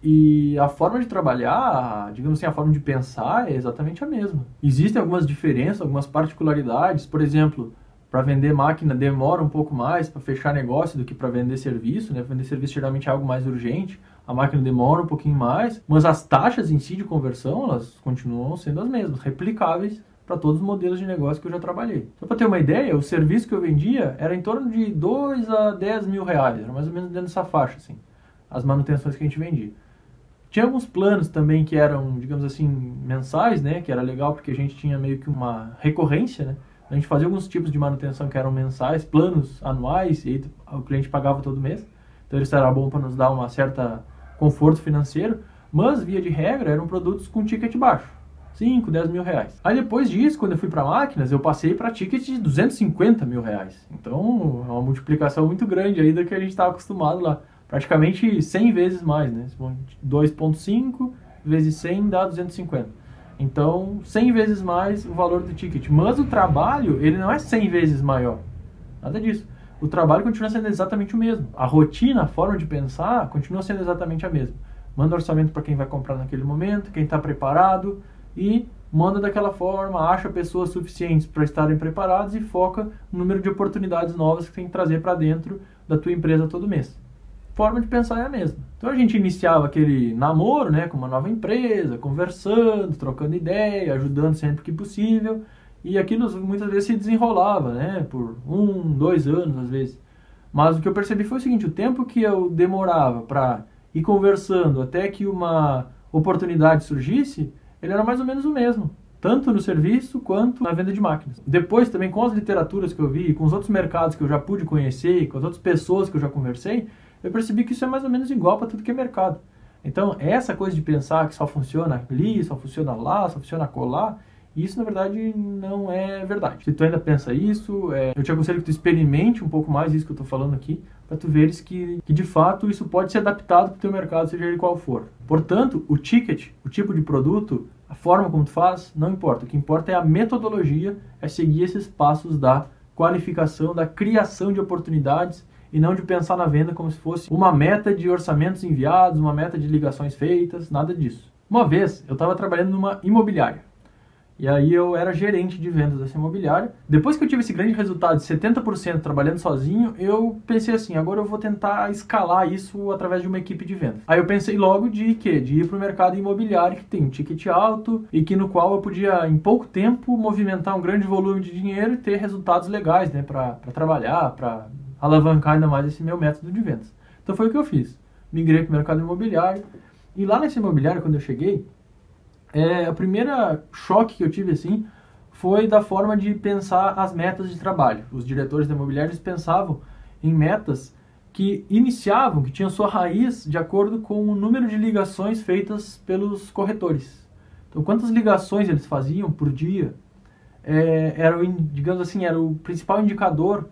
E a forma de trabalhar, digamos assim, a forma de pensar é exatamente a mesma. Existem algumas diferenças, algumas particularidades. Por exemplo, para vender máquina demora um pouco mais para fechar negócio do que para vender serviço. Né? Vender serviço geralmente é algo mais urgente. A máquina demora um pouquinho mais, mas as taxas em si de conversão elas continuam sendo as mesmas, replicáveis para todos os modelos de negócio que eu já trabalhei. Só para ter uma ideia, o serviço que eu vendia era em torno de 2 a 10 mil reais, era mais ou menos dentro dessa faixa, assim, as manutenções que a gente vendia. Tinha alguns planos também que eram, digamos assim, mensais, né, que era legal porque a gente tinha meio que uma recorrência, né, a gente fazia alguns tipos de manutenção que eram mensais, planos anuais, e o cliente pagava todo mês, então isso era bom para nos dar uma certa conforto financeiro, mas via de regra eram produtos com ticket baixo. 5, 10 mil reais. Aí depois disso, quando eu fui para máquinas, eu passei para ticket de 250 mil reais. Então, é uma multiplicação muito grande aí do que a gente estava acostumado lá. Praticamente 100 vezes mais, né? 2.5 vezes 100 dá 250. Então, 100 vezes mais o valor do ticket. Mas o trabalho, ele não é 100 vezes maior. Nada disso. O trabalho continua sendo exatamente o mesmo. A rotina, a forma de pensar, continua sendo exatamente a mesma. Manda orçamento para quem vai comprar naquele momento, quem está preparado, e manda daquela forma, acha pessoas suficientes para estarem preparados e foca no número de oportunidades novas que tem que trazer para dentro da tua empresa todo mês. Forma de pensar é a mesma. Então a gente iniciava aquele namoro, né, com uma nova empresa, conversando, trocando ideia, ajudando sempre que possível, e aquilo muitas vezes se desenrolava, né, por um, dois anos às vezes. Mas o que eu percebi foi o seguinte: o tempo que eu demorava para ir conversando até que uma oportunidade surgisse, ele era mais ou menos o mesmo, tanto no serviço quanto na venda de máquinas. Depois também com as literaturas que eu vi, com os outros mercados que eu já pude conhecer, com as outras pessoas que eu já conversei, eu percebi que isso é mais ou menos igual para tudo que é mercado. Então, essa coisa de pensar que só funciona ali, só funciona lá, só funciona colar, isso na verdade não é verdade. Se tu ainda pensa isso, é, eu te aconselho que tu experimente um pouco mais isso que eu estou falando aqui, para tu veres que, que de fato isso pode ser adaptado para o teu mercado, seja ele qual for. Portanto, o ticket, o tipo de produto, a forma como tu faz, não importa. O que importa é a metodologia, é seguir esses passos da qualificação, da criação de oportunidades e não de pensar na venda como se fosse uma meta de orçamentos enviados, uma meta de ligações feitas, nada disso. Uma vez eu estava trabalhando numa imobiliária. E aí eu era gerente de vendas dessa imobiliária. Depois que eu tive esse grande resultado de 70% trabalhando sozinho, eu pensei assim, agora eu vou tentar escalar isso através de uma equipe de vendas. Aí eu pensei logo de quê? De ir para o mercado imobiliário que tem um ticket alto e que no qual eu podia em pouco tempo movimentar um grande volume de dinheiro e ter resultados legais, né, para trabalhar, para alavancar ainda mais esse meu método de vendas. Então foi o que eu fiz. Migrei para o mercado imobiliário e lá nesse imobiliário quando eu cheguei, é, a primeira choque que eu tive assim foi da forma de pensar as metas de trabalho. Os diretores da imobiliária pensavam em metas que iniciavam, que tinham sua raiz de acordo com o número de ligações feitas pelos corretores. Então, quantas ligações eles faziam por dia é, era, o, digamos assim, era o principal indicador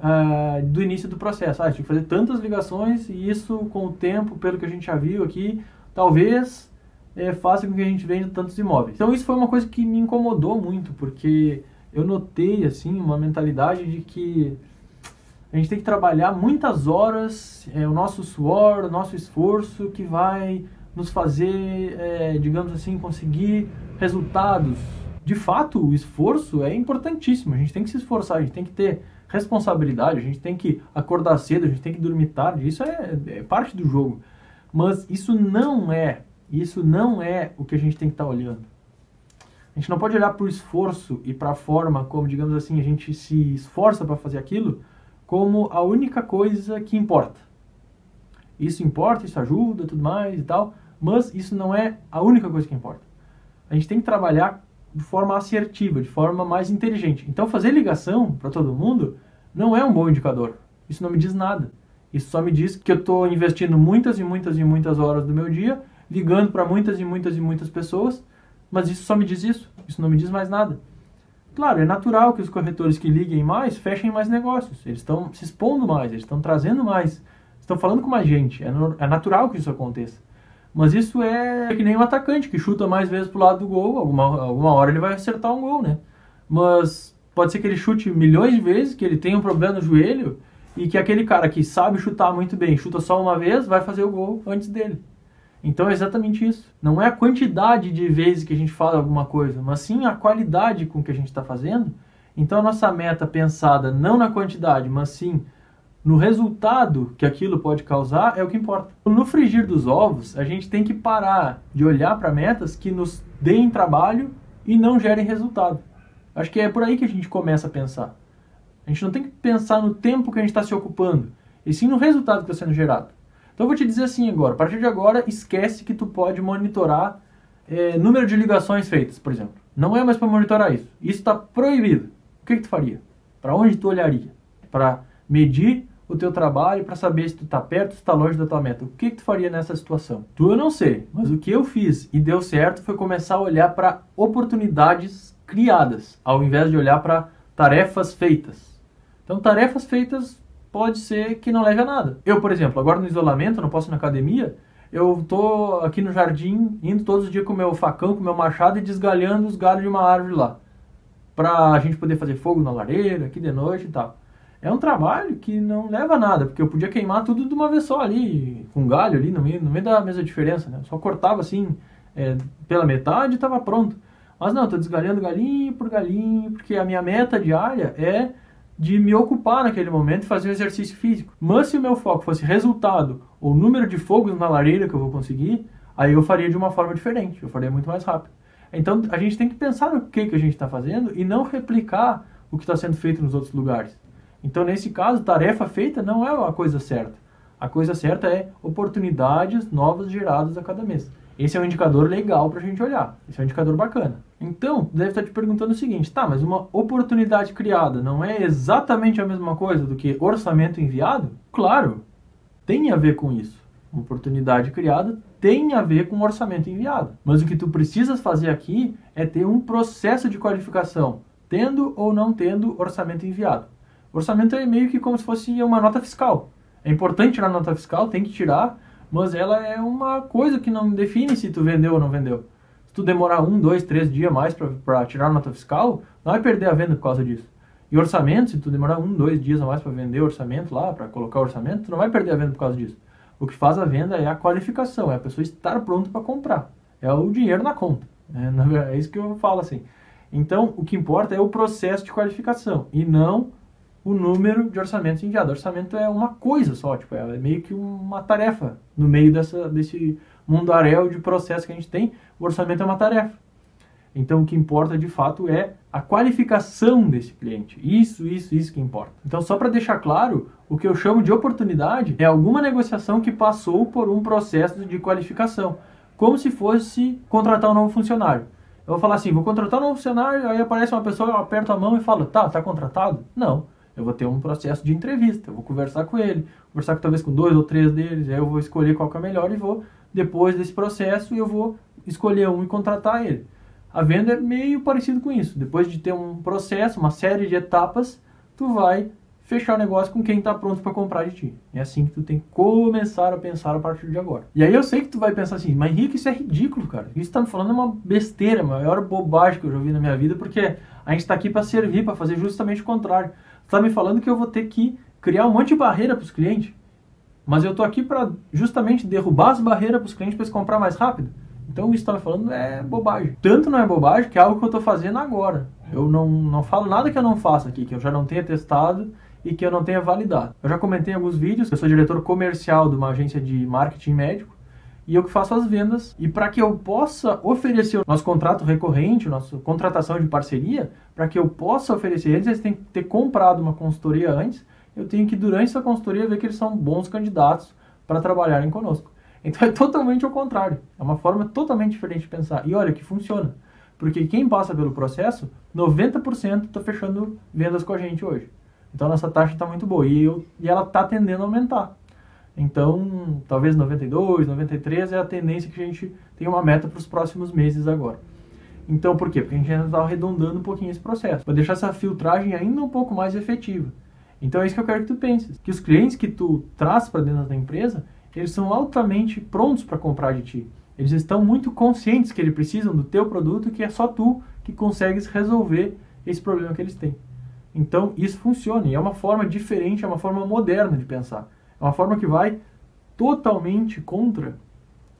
uh, do início do processo. Ah, tinha que fazer tantas ligações e isso, com o tempo, pelo que a gente já viu aqui, talvez é, faça com que a gente venda tantos imóveis. Então, isso foi uma coisa que me incomodou muito, porque eu notei, assim, uma mentalidade de que a gente tem que trabalhar muitas horas, é, o nosso suor, o nosso esforço que vai nos fazer, é, digamos assim, conseguir resultados. De fato, o esforço é importantíssimo. A gente tem que se esforçar, a gente tem que ter responsabilidade, a gente tem que acordar cedo, a gente tem que dormir tarde. Isso é, é parte do jogo. Mas isso não é, isso não é o que a gente tem que estar tá olhando. A gente não pode olhar para o esforço e para a forma como, digamos assim, a gente se esforça para fazer aquilo como a única coisa que importa. Isso importa, isso ajuda, tudo mais e tal, mas isso não é a única coisa que importa. A gente tem que trabalhar de forma assertiva, de forma mais inteligente. Então, fazer ligação para todo mundo não é um bom indicador. Isso não me diz nada. Isso só me diz que eu estou investindo muitas e muitas e muitas horas do meu dia, ligando para muitas e muitas e muitas pessoas, mas isso só me diz isso. Isso não me diz mais nada. Claro, é natural que os corretores que liguem mais fechem mais negócios. Eles estão se expondo mais, eles estão trazendo mais, estão falando com mais gente. É, é natural que isso aconteça. Mas isso é que nem um atacante que chuta mais vezes pro lado do gol, alguma, alguma hora ele vai acertar um gol, né? Mas pode ser que ele chute milhões de vezes, que ele tenha um problema no joelho e que aquele cara que sabe chutar muito bem, chuta só uma vez, vai fazer o gol antes dele. Então é exatamente isso. Não é a quantidade de vezes que a gente fala alguma coisa, mas sim a qualidade com que a gente está fazendo. Então a nossa meta pensada não na quantidade, mas sim no resultado que aquilo pode causar é o que importa. No frigir dos ovos, a gente tem que parar de olhar para metas que nos deem trabalho e não gerem resultado. Acho que é por aí que a gente começa a pensar. A gente não tem que pensar no tempo que a gente está se ocupando, e sim no resultado que está sendo gerado. Então eu vou te dizer assim agora, a partir de agora, esquece que tu pode monitorar é, número de ligações feitas, por exemplo. Não é mais para monitorar isso. Isso está proibido. O que, que tu faria? Para onde tu olharia? Para medir o teu trabalho, para saber se tu está perto, se está longe da tua meta. O que, que tu faria nessa situação? Tu eu não sei, mas o que eu fiz e deu certo foi começar a olhar para oportunidades criadas, ao invés de olhar para tarefas feitas. Então, tarefas feitas pode ser que não leve a nada. Eu, por exemplo, agora no isolamento, não posso ir na academia, eu tô aqui no jardim, indo todos os dias com o meu facão, com o meu machado e desgalhando os galhos de uma árvore lá. Pra gente poder fazer fogo na lareira, aqui de noite e tal. É um trabalho que não leva a nada, porque eu podia queimar tudo de uma vez só ali, com galho ali, no meio, meio da mesma diferença, né? Eu só cortava assim, é, pela metade e estava pronto. Mas não, estou desgalhando galinho por galinho, porque a minha meta diária é de me ocupar naquele momento e fazer um exercício físico. Mas se o meu foco fosse resultado ou número de fogos na lareira que eu vou conseguir, aí eu faria de uma forma diferente, eu faria muito mais rápido. Então a gente tem que pensar no que, que a gente está fazendo e não replicar o que está sendo feito nos outros lugares. Então, nesse caso, tarefa feita não é a coisa certa. A coisa certa é oportunidades novas geradas a cada mês. Esse é um indicador legal para a gente olhar. Esse é um indicador bacana. Então, deve estar te perguntando o seguinte: tá, mas uma oportunidade criada não é exatamente a mesma coisa do que orçamento enviado? Claro, tem a ver com isso. Uma oportunidade criada tem a ver com orçamento enviado. Mas o que tu precisas fazer aqui é ter um processo de qualificação, tendo ou não tendo orçamento enviado. O orçamento é meio que como se fosse uma nota fiscal. É importante tirar nota fiscal, tem que tirar, mas ela é uma coisa que não define se tu vendeu ou não vendeu. Se tu demorar um, dois, três dias mais para tirar a nota fiscal, não vai perder a venda por causa disso. E orçamento, se tu demorar um, dois dias a mais para vender orçamento lá, para colocar orçamento, tu não vai perder a venda por causa disso. O que faz a venda é a qualificação, é a pessoa estar pronta para comprar. É o dinheiro na conta. É, é isso que eu falo assim. Então, o que importa é o processo de qualificação e não o número de orçamentos enviados. Orçamento é uma coisa só, tipo, é meio que uma tarefa no meio dessa, desse mundaréu de processo que a gente tem. O orçamento é uma tarefa. Então, o que importa de fato é a qualificação desse cliente. Isso, isso, isso que importa. Então, só para deixar claro, o que eu chamo de oportunidade é alguma negociação que passou por um processo de qualificação, como se fosse contratar um novo funcionário. Eu vou falar assim, vou contratar um novo funcionário, aí aparece uma pessoa, eu aperto a mão e falo, tá, tá contratado? Não. Eu vou ter um processo de entrevista, eu vou conversar com ele, conversar talvez com dois ou três deles, aí eu vou escolher qual que é melhor e vou, depois desse processo, eu vou escolher um e contratar ele. A venda é meio parecido com isso. Depois de ter um processo, uma série de etapas, tu vai fechar o negócio com quem está pronto para comprar de ti. É assim que tu tem que começar a pensar a partir de agora. E aí eu sei que tu vai pensar assim, mas Henrique, isso é ridículo, cara. Isso está me falando é uma besteira, a maior bobagem que eu já vi na minha vida, porque a gente está aqui para servir, para fazer justamente o contrário. Tu está me falando que eu vou ter que criar um monte de barreira para os clientes, mas eu tô aqui para justamente derrubar as barreiras para os clientes para eles comprar mais rápido. Então isso que está me falando é bobagem. Tanto não é bobagem que é algo que eu estou fazendo agora. Eu não, não falo nada que eu não faça aqui, que eu já não tenha testado e que eu não tenha validado. Eu já comentei em alguns vídeos, eu sou diretor comercial de uma agência de marketing médico e eu que faço as vendas. E para que eu possa oferecer o nosso contrato recorrente, nossa contratação de parceria, para que eu possa oferecer eles, eles têm que ter comprado uma consultoria antes. Eu tenho que, durante essa consultoria, ver que eles são bons candidatos para trabalharem conosco. Então é totalmente ao contrário. É uma forma totalmente diferente de pensar. E olha que funciona. Porque quem passa pelo processo, 90% está fechando vendas com a gente hoje. Então nossa taxa está muito boa e, eu, e ela está tendendo a aumentar. Então, talvez 92, 93 é a tendência que a gente tem uma meta para os próximos meses agora. Então, por quê? Porque a gente ainda está arredondando um pouquinho esse processo, para deixar essa filtragem ainda um pouco mais efetiva. Então, é isso que eu quero que tu penses, que os clientes que tu traz para dentro da empresa, eles são altamente prontos para comprar de ti. Eles estão muito conscientes que eles precisam do teu produto, que é só tu que consegues resolver esse problema que eles têm. Então isso funciona e é uma forma diferente, é uma forma moderna de pensar. É uma forma que vai totalmente contra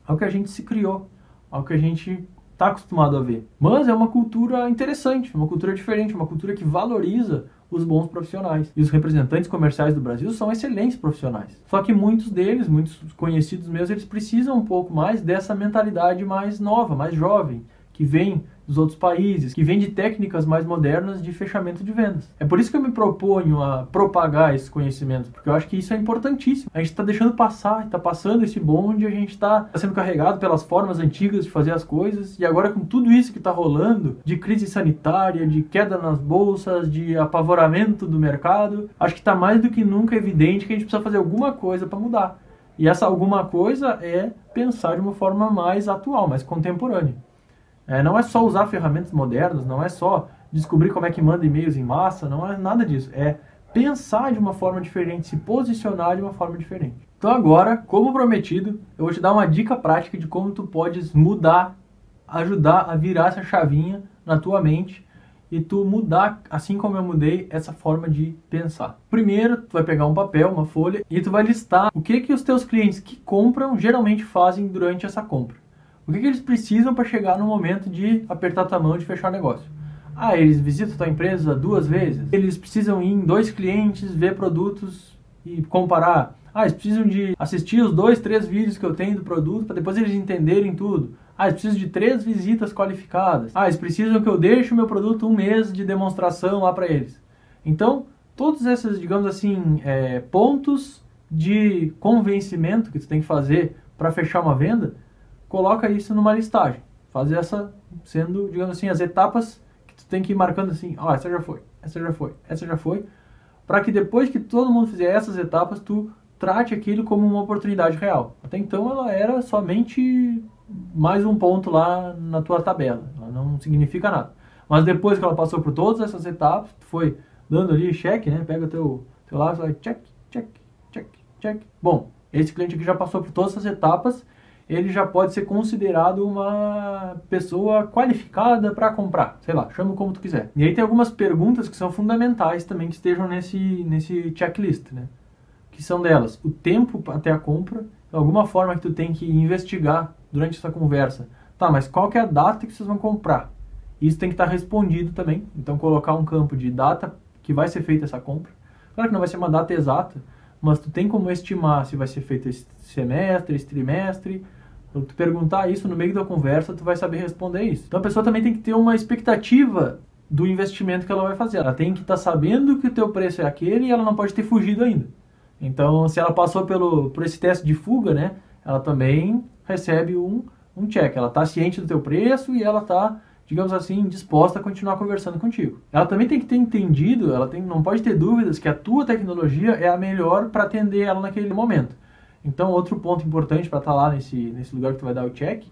ao que a gente se criou, ao que a gente está acostumado a ver. Mas é uma cultura interessante, uma cultura diferente, uma cultura que valoriza os bons profissionais. E os representantes comerciais do Brasil são excelentes profissionais. Só que muitos deles, muitos conhecidos meus, eles precisam um pouco mais dessa mentalidade mais nova, mais jovem, que vem dos outros países, que vem de técnicas mais modernas de fechamento de vendas. É por isso que eu me proponho a propagar esses conhecimentos, porque eu acho que isso é importantíssimo. A gente está deixando passar, está passando esse bonde, a gente está sendo carregado pelas formas antigas de fazer as coisas, e agora com tudo isso que está rolando, de crise sanitária, de queda nas bolsas, de apavoramento do mercado, acho que está mais do que nunca evidente que a gente precisa fazer alguma coisa para mudar. E essa alguma coisa é pensar de uma forma mais atual, mais contemporânea. É, não é só usar ferramentas modernas, não é só descobrir como é que manda e-mails em massa, não é nada disso. É pensar de uma forma diferente, se posicionar de uma forma diferente. Então agora, como prometido, eu vou te dar uma dica prática de como tu podes mudar, ajudar a virar essa chavinha na tua mente e tu mudar, assim como eu mudei, essa forma de pensar. Primeiro, tu vai pegar um papel, uma folha e tu vai listar o que que os teus clientes que compram geralmente fazem durante essa compra. O que, que eles precisam para chegar no momento de apertar tua mão e fechar o negócio? Ah, eles visitam tua empresa duas vezes? Eles precisam ir em dois clientes, ver produtos e comparar? Ah, eles precisam de assistir os dois, três vídeos que eu tenho do produto para depois eles entenderem tudo. Ah, eles precisam de três visitas qualificadas. Ah, eles precisam que eu deixe o meu produto um mês de demonstração lá para eles. Então, todos esses, digamos assim, é, pontos de convencimento que tu tem que fazer para fechar uma venda, coloca isso numa listagem. Faz essa sendo, digamos assim, as etapas que tu tem que ir marcando assim, ó, oh, essa já foi, essa já foi, essa já foi, para que depois que todo mundo fizer essas etapas, tu trate aquilo como uma oportunidade real. Até então ela era somente mais um ponto lá na tua tabela, ela não significa nada. Mas depois que ela passou por todas essas etapas, tu foi dando ali cheque, né? Pega teu teu e vai check, check, check, check. Bom, esse cliente aqui já passou por todas essas etapas ele já pode ser considerado uma pessoa qualificada para comprar. Sei lá, chama como tu quiser. E aí tem algumas perguntas que são fundamentais também que estejam nesse, nesse checklist, né? Que são delas, o tempo até a compra, alguma forma que tu tem que investigar durante essa conversa. Tá, mas qual que é a data que vocês vão comprar? Isso tem que estar respondido também. Então colocar um campo de data que vai ser feita essa compra. Claro que não vai ser uma data exata, mas tu tem como estimar se vai ser feito esse semestre, esse trimestre, então, tu perguntar isso no meio da conversa, tu vai saber responder isso. Então a pessoa também tem que ter uma expectativa do investimento que ela vai fazer. Ela tem que estar tá sabendo que o teu preço é aquele e ela não pode ter fugido ainda. Então, se ela passou pelo, por esse teste de fuga, né, ela também recebe um, um check. Ela está ciente do teu preço e ela está digamos assim, disposta a continuar conversando contigo. Ela também tem que ter entendido, ela tem, não pode ter dúvidas que a tua tecnologia é a melhor para atender ela naquele momento. Então, outro ponto importante para estar tá lá nesse, nesse lugar que tu vai dar o check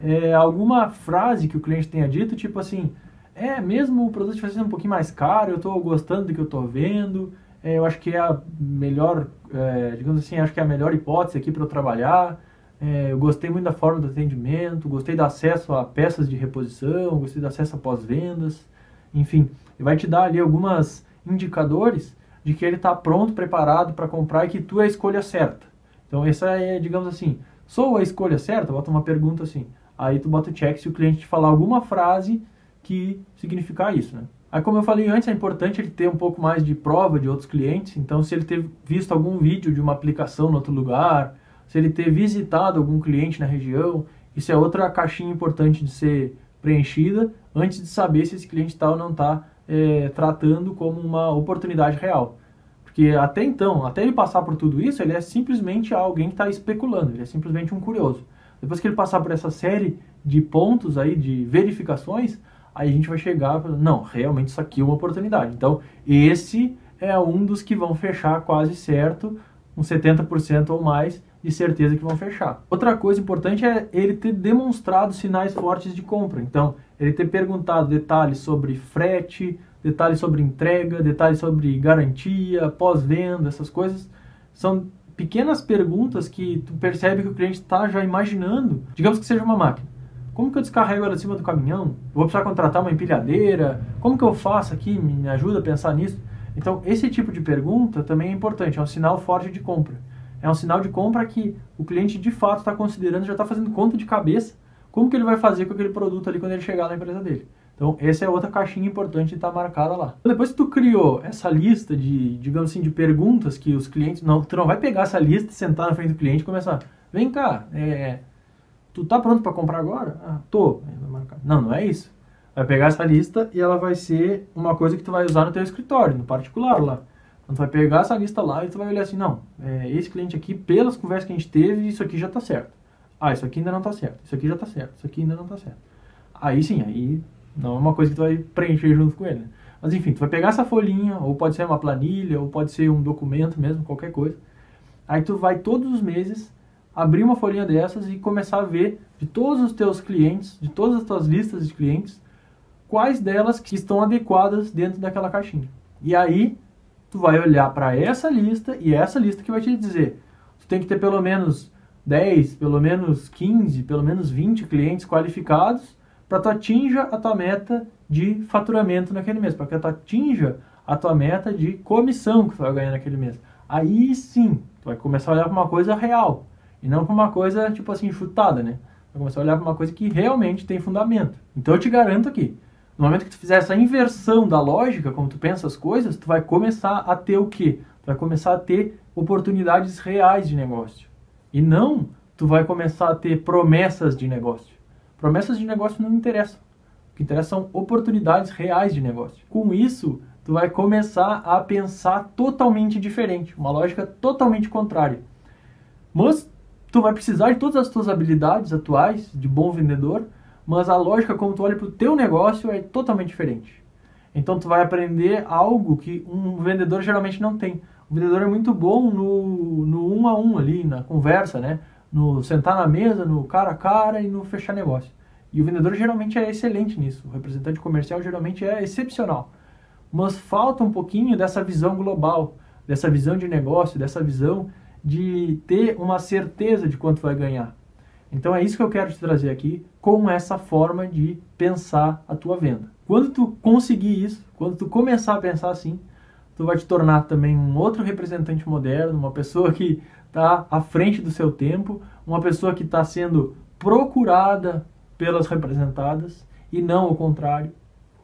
é alguma frase que o cliente tenha dito, tipo assim, é, mesmo o produto sendo um pouquinho mais caro, eu estou gostando do que eu estou vendo, é, eu acho que é a melhor, é, digamos assim, acho que é a melhor hipótese aqui para eu trabalhar, é, eu gostei muito da forma do atendimento, gostei do acesso a peças de reposição, gostei do acesso a pós-vendas, enfim, vai te dar ali algumas indicadores de que ele está pronto, preparado para comprar e que tu é a escolha certa. Então essa é, digamos assim, sou a escolha certa? Bota uma pergunta assim. Aí tu bota o check se o cliente te falar alguma frase que significar isso, né? Aí, como eu falei antes, é importante ele ter um pouco mais de prova de outros clientes. Então, se ele ter visto algum vídeo de uma aplicação em outro lugar, se ele ter visitado algum cliente na região, isso é outra caixinha importante de ser preenchida antes de saber se esse cliente está ou não está é, tratando como uma oportunidade real. Porque até então, até ele passar por tudo isso, ele é simplesmente alguém que está especulando, ele é simplesmente um curioso. Depois que ele passar por essa série de pontos aí, de verificações, aí a gente vai chegar não, realmente isso aqui é uma oportunidade. Então, esse é um dos que vão fechar quase certo, uns 70% ou mais de certeza que vão fechar. Outra coisa importante é ele ter demonstrado sinais fortes de compra. Então, ele ter perguntado detalhes sobre frete, detalhes sobre entrega, detalhes sobre garantia, pós-venda, essas coisas. São pequenas perguntas que tu percebe que o cliente está já imaginando. Digamos que seja uma máquina. Como que eu descarrego ela de cima do caminhão? vou precisar contratar uma empilhadeira? Como que eu faço aqui? Me ajuda a pensar nisso? Então, esse tipo de pergunta também é importante, é um sinal forte de compra. É um sinal de compra que o cliente de fato está considerando, já está fazendo conta de cabeça como que ele vai fazer com aquele produto ali quando ele chegar na empresa dele. Então, essa é outra caixinha importante de estar tá marcada lá. Depois que tu criou essa lista de, digamos assim, de perguntas que os clientes... Não, tu não vai pegar essa lista, sentar na frente do cliente e começar... Vem cá, é, tu tá pronto para comprar agora? Ah, tô. Não, não é isso. Vai pegar essa lista e ela vai ser uma coisa que tu vai usar no teu escritório, no particular lá. Então, tu vai pegar essa lista lá e tu vai olhar assim, não, é, esse cliente aqui, pelas conversas que a gente teve, isso aqui já tá certo. Ah, isso aqui ainda não tá certo. Isso aqui já tá certo. Isso aqui ainda não tá certo. Aí sim, aí não é uma coisa que tu vai preencher junto com ele. Né? Mas enfim, tu vai pegar essa folhinha, ou pode ser uma planilha, ou pode ser um documento mesmo, qualquer coisa. Aí tu vai todos os meses abrir uma folhinha dessas e começar a ver de todos os teus clientes, de todas as tuas listas de clientes, quais delas que estão adequadas dentro daquela caixinha. E aí tu vai olhar para essa lista e é essa lista que vai te dizer, tu tem que ter pelo menos 10, pelo menos 15, pelo menos 20 clientes qualificados para tu atinja a tua meta de faturamento naquele mês, para que tu atinja a tua meta de comissão que tu vai ganhar naquele mês. Aí sim, tu vai começar a olhar para uma coisa real e não para uma coisa tipo assim chutada, né? Vai começar a olhar para uma coisa que realmente tem fundamento. Então eu te garanto aqui, no momento que tu fizer essa inversão da lógica, como tu pensa as coisas, tu vai começar a ter o quê? Tu vai começar a ter oportunidades reais de negócio. E não tu vai começar a ter promessas de negócio. Promessas de negócio não interessam. O que interessa são oportunidades reais de negócio. Com isso, tu vai começar a pensar totalmente diferente, uma lógica totalmente contrária. Mas tu vai precisar de todas as tuas habilidades atuais de bom vendedor, mas a lógica como tu olha para o teu negócio é totalmente diferente. Então tu vai aprender algo que um vendedor geralmente não tem. O vendedor é muito bom no, no um a um ali, na conversa, né? No sentar na mesa, no cara a cara e no fechar negócio. E o vendedor geralmente é excelente nisso. O representante comercial geralmente é excepcional. Mas falta um pouquinho dessa visão global, dessa visão de negócio, dessa visão de ter uma certeza de quanto vai ganhar. Então é isso que eu quero te trazer aqui com essa forma de pensar a tua venda. Quando tu conseguir isso, quando tu começar a pensar assim, tu vai te tornar também um outro representante moderno, uma pessoa que está à frente do seu tempo, uma pessoa que está sendo procurada pelas representadas e não o contrário,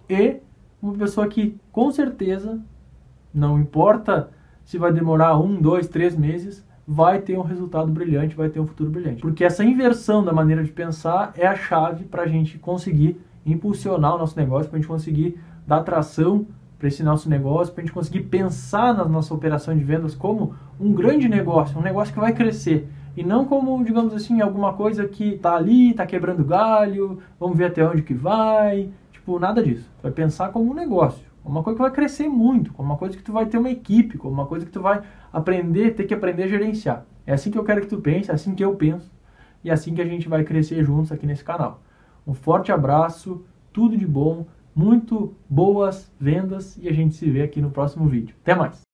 e uma pessoa que com certeza, não importa se vai demorar um, dois, três meses, vai ter um resultado brilhante, vai ter um futuro brilhante. Porque essa inversão da maneira de pensar é a chave para a gente conseguir impulsionar o nosso negócio, para a gente conseguir dar atração para esse nosso negócio, para a gente conseguir pensar na nossa operação de vendas como um grande negócio, um negócio que vai crescer e não como, digamos assim, alguma coisa que tá ali, tá quebrando galho, vamos ver até onde que vai, tipo, nada disso. Vai pensar como um negócio, uma coisa que vai crescer muito, como uma coisa que tu vai ter uma equipe, como uma coisa que tu vai aprender, ter que aprender a gerenciar. É assim que eu quero que tu pense, é assim que eu penso, e é assim que a gente vai crescer juntos aqui nesse canal. Um forte abraço, tudo de bom, muito boas vendas e a gente se vê aqui no próximo vídeo. Até mais!